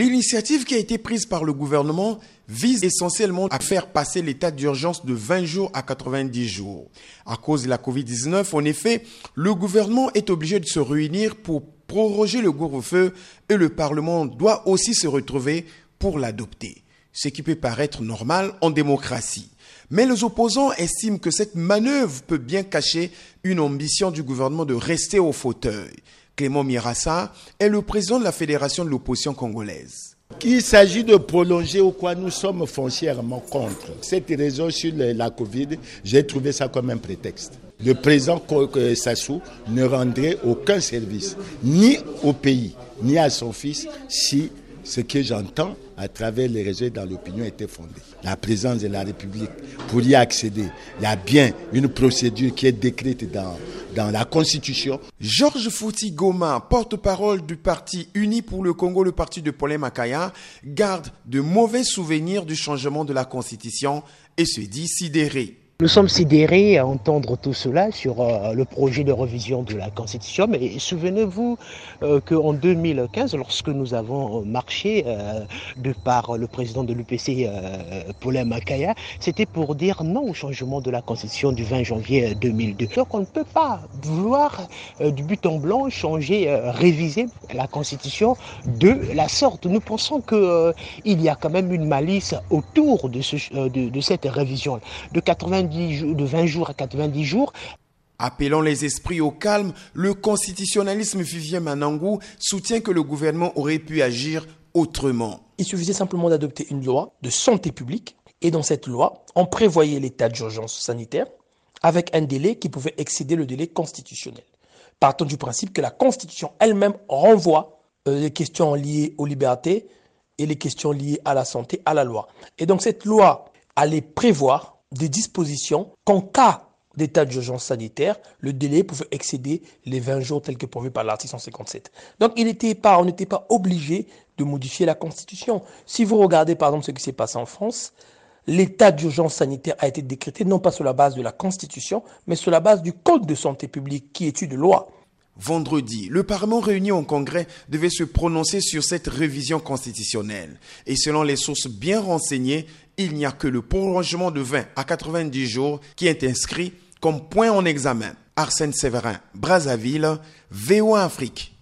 L'initiative qui a été prise par le gouvernement vise essentiellement à faire passer l'état d'urgence de 20 jours à 90 jours. À cause de la COVID-19, en effet, le gouvernement est obligé de se réunir pour proroger le couvre-feu et le Parlement doit aussi se retrouver pour l'adopter. Ce qui peut paraître normal en démocratie. Mais les opposants estiment que cette manœuvre peut bien cacher une ambition du gouvernement de rester au fauteuil. Clément Mirassa est le président de la Fédération de l'opposition congolaise. Il s'agit de prolonger au quoi nous sommes foncièrement contre. Cette raison sur la Covid, j'ai trouvé ça comme un prétexte. Le président Sassou ne rendrait aucun service, ni au pays, ni à son fils, si ce que j'entends à travers les réseaux dans l'opinion était fondé. La présence de la République, pour y accéder, il y a bien une procédure qui est décrite dans, dans la Constitution. Georges Fouti Goma, porte-parole du parti Uni pour le Congo, le parti de Paulin Makaya, garde de mauvais souvenirs du changement de la Constitution et se dit sidéré. Nous sommes sidérés à entendre tout cela sur euh, le projet de révision de la Constitution, mais souvenez-vous euh, qu'en 2015, lorsque nous avons marché euh, de par le président de l'UPC, Paulin Makaya, c'était pour dire non au changement de la Constitution du 20 janvier 2002. Donc on ne peut pas vouloir du but en blanc changer, réviser la Constitution de la sorte. Nous pensons qu'il y a quand même une malice autour de, de, cette révision. De 90 de 20 jours à 90 jours. Appelant les esprits au calme, le constitutionnalisme Vivien Manangou soutient que le gouvernement aurait pu agir autrement. Il suffisait simplement d'adopter une loi de santé publique et dans cette loi, on prévoyait l'état d'urgence sanitaire avec un délai qui pouvait excéder le délai constitutionnel. Partant du principe que la Constitution elle-même renvoie euh, les questions liées aux libertés et les questions liées à la santé à la loi. Et donc cette loi allait prévoir des dispositions qu'en cas d'état d'urgence sanitaire, le délai pouvait excéder les 20 jours tels que prévu par l'article 157. Donc il n'était pas, on n'était pas obligé de modifier la Constitution. Si vous regardez par exemple ce qui s'est passé en France, l'état d'urgence sanitaire a été décrété non pas sur la base de la Constitution, mais sur la base du Code de santé publique qui est une loi. Vendredi, le Parlement réuni en Congrès devait se prononcer sur cette révision constitutionnelle. Et selon les sources bien renseignées, il n'y a que le prolongement de 20 à 90 jours qui est inscrit comme point en examen. Arsène Séverin, Brazzaville, VOA Afrique.